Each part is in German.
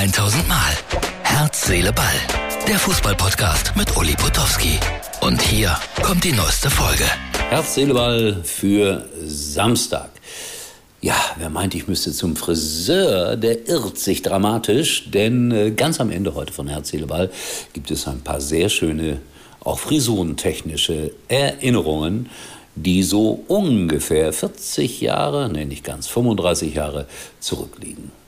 1000 Mal. Herz, Seele, Ball. Der Fußballpodcast mit Uli Potowski. Und hier kommt die neueste Folge. Herz, Seele, Ball für Samstag. Ja, wer meint, ich müsste zum Friseur, der irrt sich dramatisch, denn äh, ganz am Ende heute von Herz, Seele, Ball gibt es ein paar sehr schöne, auch frisurentechnische Erinnerungen die so ungefähr 40 Jahre, nee, nicht ganz, 35 Jahre zurückliegen.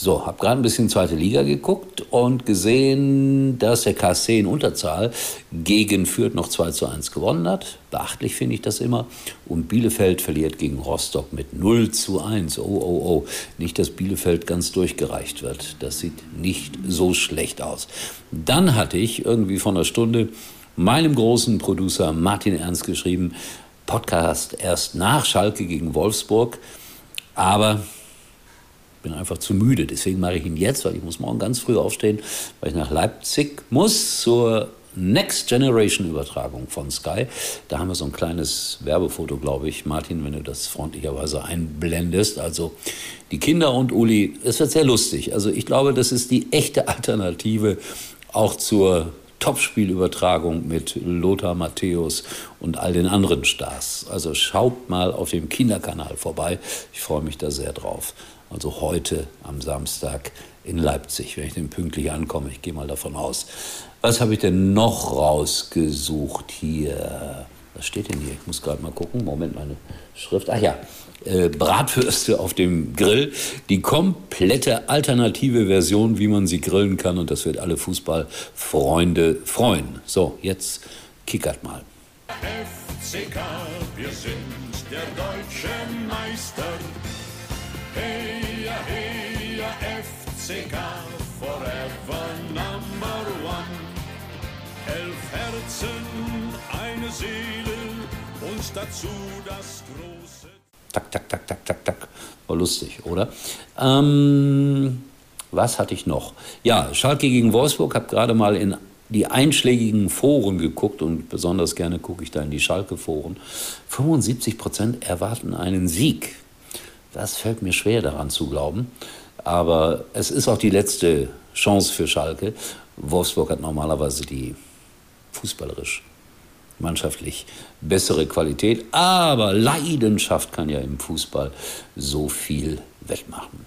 So, habe gerade ein bisschen zweite Liga geguckt und gesehen, dass der KSC in Unterzahl gegen Fürth noch 2 zu 1 gewonnen hat. Beachtlich finde ich das immer. Und Bielefeld verliert gegen Rostock mit 0 zu 1. Oh, oh, oh. Nicht, dass Bielefeld ganz durchgereicht wird. Das sieht nicht so schlecht aus. Dann hatte ich irgendwie von einer Stunde meinem großen Producer Martin Ernst geschrieben, Podcast erst nach Schalke gegen Wolfsburg, aber bin einfach zu müde. Deswegen mache ich ihn jetzt, weil ich muss morgen ganz früh aufstehen, weil ich nach Leipzig muss zur Next Generation Übertragung von Sky. Da haben wir so ein kleines Werbefoto, glaube ich. Martin, wenn du das freundlicherweise einblendest. Also die Kinder und Uli, es wird sehr lustig. Also ich glaube, das ist die echte Alternative auch zur Topspielübertragung mit Lothar Matthäus und all den anderen Stars. Also schaut mal auf dem Kinderkanal vorbei. Ich freue mich da sehr drauf. Also heute am Samstag in Leipzig, wenn ich denn pünktlich ankomme. Ich gehe mal davon aus. Was habe ich denn noch rausgesucht hier? Was steht denn hier? Ich muss gerade mal gucken. Moment, meine Schrift. Ach ja, äh, Bratwürste auf dem Grill. Die komplette alternative Version, wie man sie grillen kann. Und das wird alle Fußballfreunde freuen. So, jetzt kickert mal. FCK, wir sind der deutsche Meister. Hey, hey, FCK, forever number one. Elf Herzen, eine Seele und dazu das große tak, tak, tak, tak, tak, tak. War lustig, oder? Ähm, was hatte ich noch? Ja, Schalke gegen Wolfsburg, habe gerade mal in die einschlägigen Foren geguckt und besonders gerne gucke ich da in die Schalke-Foren. 75 Prozent erwarten einen Sieg. Das fällt mir schwer daran zu glauben. Aber es ist auch die letzte Chance für Schalke. Wolfsburg hat normalerweise die fußballerisch mannschaftlich bessere Qualität. Aber Leidenschaft kann ja im Fußball so viel wettmachen.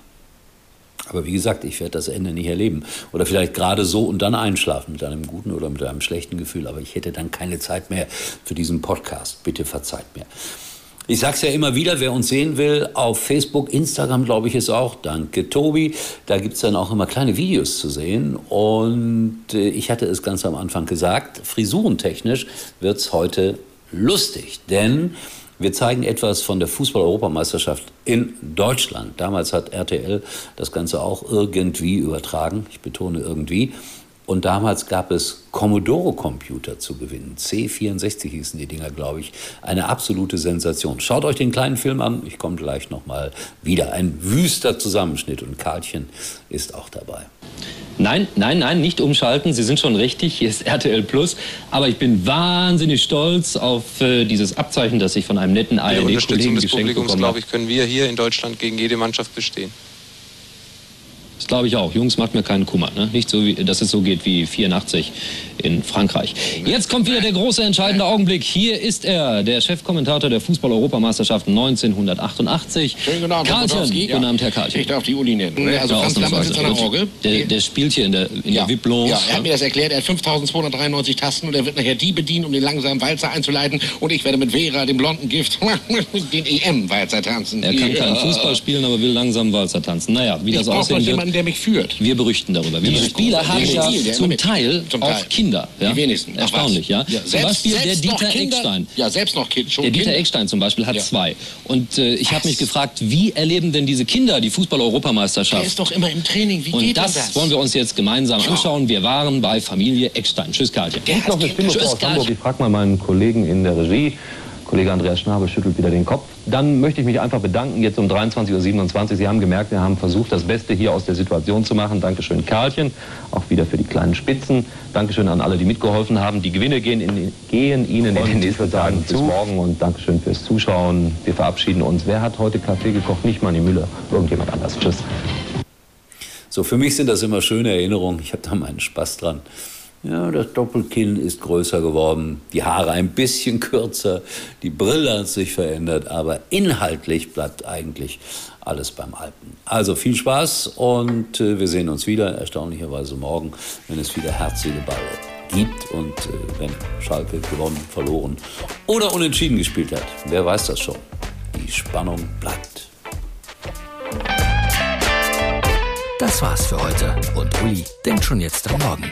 Aber wie gesagt, ich werde das Ende nicht erleben. Oder vielleicht gerade so und dann einschlafen mit einem guten oder mit einem schlechten Gefühl. Aber ich hätte dann keine Zeit mehr für diesen Podcast. Bitte verzeiht mir. Ich sage es ja immer wieder, wer uns sehen will, auf Facebook, Instagram glaube ich es auch, danke Tobi, da gibt es dann auch immer kleine Videos zu sehen. Und äh, ich hatte es ganz am Anfang gesagt, frisurentechnisch wird es heute lustig, denn wir zeigen etwas von der Fußball-Europameisterschaft in Deutschland. Damals hat RTL das Ganze auch irgendwie übertragen, ich betone irgendwie. Und damals gab es Commodore-Computer zu gewinnen. C64 hießen die Dinger, glaube ich. Eine absolute Sensation. Schaut euch den kleinen Film an. Ich komme gleich nochmal wieder. Ein wüster Zusammenschnitt. Und Karlchen ist auch dabei. Nein, nein, nein, nicht umschalten. Sie sind schon richtig. Hier ist RTL Plus. Aber ich bin wahnsinnig stolz auf äh, dieses Abzeichen, das ich von einem netten ARD-Kollegen geschenkt Publikums, glaube ich, können wir hier in Deutschland gegen jede Mannschaft bestehen. Das glaube ich auch. Jungs, macht mir keinen Kummer. Ne? Nicht so, wie, dass es so geht wie 84 in Frankreich. Jetzt kommt wieder der große entscheidende Augenblick. Hier ist er, der Chefkommentator der Fußball-Europameisterschaft 1988. Schönen guten Abend, Karlchen. Herr Guten Abend, Herr Karlchen. Ich darf die Uli nennen. Also Ja, Franz Lammer sitzt an der. Orgel. Der, der spielt hier in der, in ja. der VIP. Ja, er hat mir das erklärt. Er hat 5293 Tasten und er wird nachher die bedienen, um den langsamen Walzer einzuleiten. Und ich werde mit Vera, dem blonden Gift, den EM-Walzer tanzen. Er kann keinen Ja. Fußball spielen, aber will langsam Walzer tanzen. Naja, wie Ich das noch aussehen wird, jemanden, der mich führt. wir berichten darüber. Wir Die. Spieler haben ja der zum Teil zum auch Teil. Kinder. Ja? Die wenigsten. Ach, Erstaunlich, ja. was. Zum Beispiel der selbst noch Dieter Kinder, Eckstein. Ja, selbst noch Kind, schon Der Dieter Kinder. Eckstein zum Beispiel hat Ja. zwei. Und äh, ich habe mich gefragt, wie erleben denn diese Kinder die Der Fußball-Europameisterschaft? ist doch immer im Training. Wie Und geht das, das? wollen wir uns jetzt gemeinsam anschauen. Wir waren bei Familie Eckstein. Tschüss, Karlchen. Der hat noch eine. Stimme aus Hamburg. Ich frage mal meinen Kollegen in der Regie. Kollege Andreas Schnabel schüttelt wieder den Kopf. Dann möchte ich mich einfach bedanken, jetzt um 23.27 Uhr. Sie haben gemerkt, wir haben versucht, das Beste hier aus der Situation zu machen. Dankeschön, Karlchen. Auch wieder für die kleinen Spitzen. Dankeschön an alle, die mitgeholfen haben. Die Gewinne gehen, in, gehen Ihnen in den nächsten Tagen zu. Bis morgen und Dankeschön fürs Zuschauen. Wir verabschieden uns. Wer hat heute Kaffee gekocht? Nicht Manni Müller. Irgendjemand anders. Tschüss. So, für mich sind das immer schöne Erinnerungen. Ich habe da meinen Spaß dran. Ja, das Doppelkinn ist größer geworden, die Haare ein bisschen kürzer, die Brille hat sich verändert, aber inhaltlich bleibt eigentlich alles beim Alten. Also viel Spaß und äh, wir sehen uns wieder, erstaunlicherweise morgen, wenn es wieder Herz, Seele, Ball gibt und äh, wenn Schalke gewonnen, verloren oder unentschieden gespielt hat. Wer weiß das schon? Die Spannung bleibt. Das war's für heute und Uli denkt schon jetzt am Morgen.